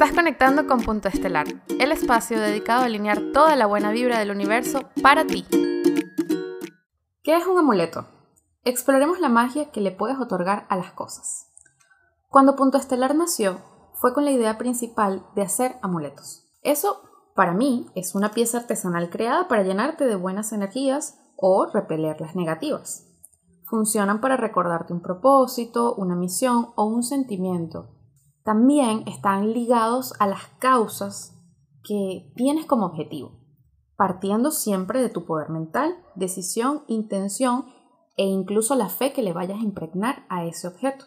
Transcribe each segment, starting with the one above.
Estás conectando con Punto Estelar, el espacio dedicado a alinear toda la buena vibra del universo para ti. ¿Qué es un amuleto? Exploremos la magia que le puedes otorgar a las cosas. Cuando Punto Estelar nació, fue con la idea principal de hacer amuletos. Eso, para mí, es una pieza artesanal creada para llenarte de buenas energías o repeler las negativas. Funcionan para recordarte un propósito, una misión o un sentimiento. También están ligados a las causas que tienes como objetivo, partiendo siempre de tu poder mental, decisión, intención e incluso la fe que le vayas a impregnar a ese objeto.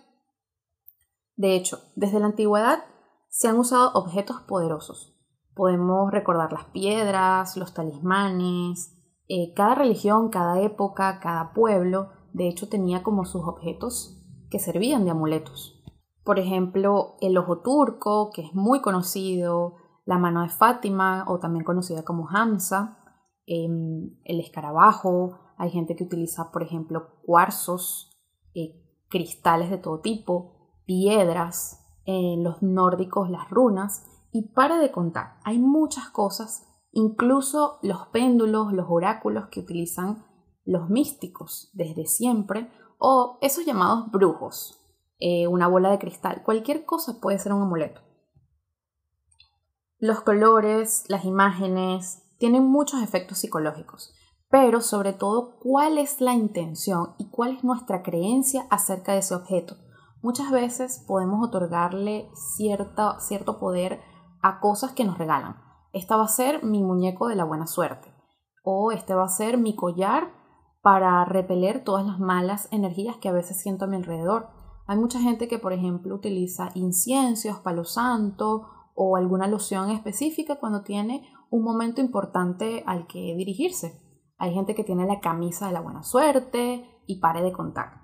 De hecho, desde la antigüedad se han usado objetos poderosos. Podemos recordar las piedras, los talismanes, eh, cada religión, cada época, cada pueblo de hecho tenía como sus objetos que servían de amuletos. Por ejemplo, el ojo turco, que es muy conocido, la mano de Fátima, o también conocida como Hamza, em, el escarabajo, hay gente que utiliza, por ejemplo, cuarzos, eh, cristales de todo tipo, piedras, en los nórdicos las runas, y para de contar, hay muchas cosas, incluso los péndulos, los oráculos que utilizan los místicos desde siempre, o esos llamados brujos, eh, una bola de cristal, cualquier cosa puede ser un amuleto. Los colores, las imágenes, tienen muchos efectos psicológicos, pero sobre todo cuál es la intención y cuál es nuestra creencia acerca de ese objeto. Muchas veces podemos otorgarle cierto poder a cosas que nos regalan. Esta va a ser mi muñeco de la buena suerte o este va a ser mi collar para repeler todas las malas energías que a veces siento a mi alrededor. Hay mucha gente que, por ejemplo, utiliza inciensos, palo santo o alguna loción específica cuando tiene un momento importante al que dirigirse. Hay gente que tiene la camisa de la buena suerte y pare de contar.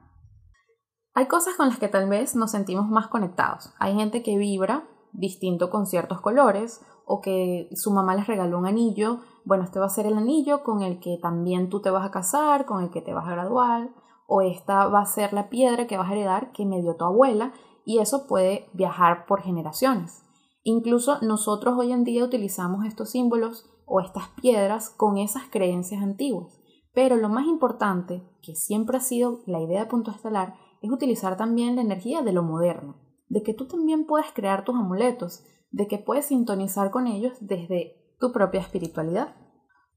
Hay cosas con las que tal vez nos sentimos más conectados. Hay gente que vibra distinto con ciertos colores o que su mamá les regaló un anillo bueno, este va a ser el anillo con el que también tú te vas a casar, con el que te vas a graduar, o esta va a ser la piedra que vas a heredar que me dio tu abuela, y eso puede viajar por generaciones. Incluso nosotros hoy en día utilizamos estos símbolos o estas piedras con esas creencias antiguas. Pero lo más importante, que siempre ha sido la idea de punto estelar, es utilizar también la energía de lo moderno, de que tú también puedes crear tus amuletos, de que puedes sintonizar con ellos desde tu propia espiritualidad.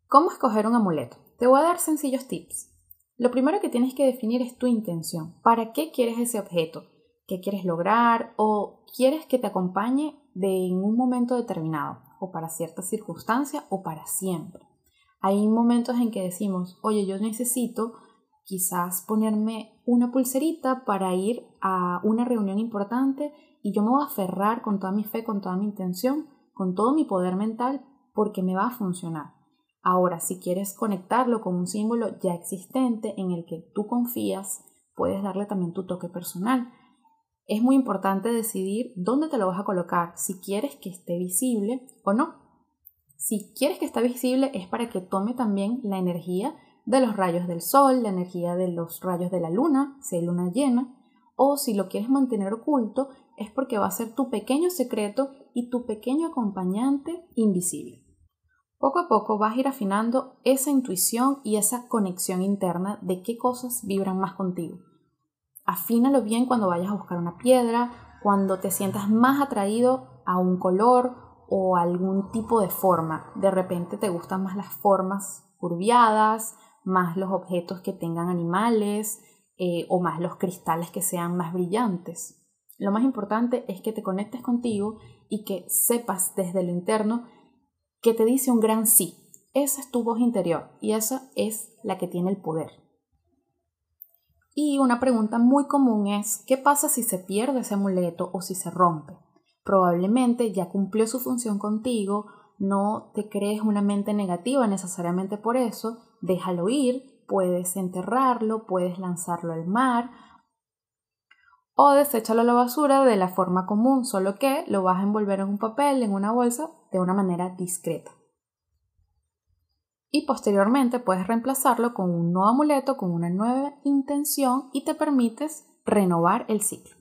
¿Cómo escoger un amuleto? Te voy a dar sencillos tips. Lo primero que tienes que definir es tu intención. ¿Para qué quieres ese objeto? ¿Qué quieres lograr? ¿O quieres que te acompañe de en un momento determinado? ¿O para cierta circunstancia? ¿O para siempre? Hay momentos en que decimos, oye, yo necesito quizás ponerme una pulserita para ir a una reunión importante y yo me voy a aferrar con toda mi fe, con toda mi intención, con todo mi poder mental porque me va a funcionar. Ahora, si quieres conectarlo con un símbolo ya existente en el que tú confías, puedes darle también tu toque personal. Es muy importante decidir dónde te lo vas a colocar, si quieres que esté visible o no. Si quieres que esté visible es para que tome también la energía de los rayos del sol, la energía de los rayos de la luna, si hay luna llena, o si lo quieres mantener oculto es porque va a ser tu pequeño secreto y tu pequeño acompañante invisible. Poco a poco vas a ir afinando esa intuición y esa conexión interna de qué cosas vibran más contigo. Afínalo bien cuando vayas a buscar una piedra, cuando te sientas más atraído a un color o algún tipo de forma. De repente te gustan más las formas curviadas, más los objetos que tengan animales eh, o más los cristales que sean más brillantes. Lo más importante es que te conectes contigo y que sepas desde lo interno que te dice un gran sí. Esa es tu voz interior y esa es la que tiene el poder. Y una pregunta muy común es, ¿qué pasa si se pierde ese amuleto o si se rompe? Probablemente ya cumplió su función contigo, no te crees una mente negativa necesariamente por eso, déjalo ir, puedes enterrarlo, puedes lanzarlo al mar o deséchalo a la basura de la forma común, solo que lo vas a envolver en un papel, en una bolsa, de una manera discreta. Y posteriormente puedes reemplazarlo con un nuevo amuleto, con una nueva intención y te permites renovar el ciclo.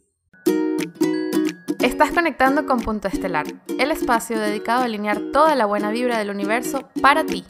Estás conectando con Punto Estelar, el espacio dedicado a alinear toda la buena vibra del universo para ti.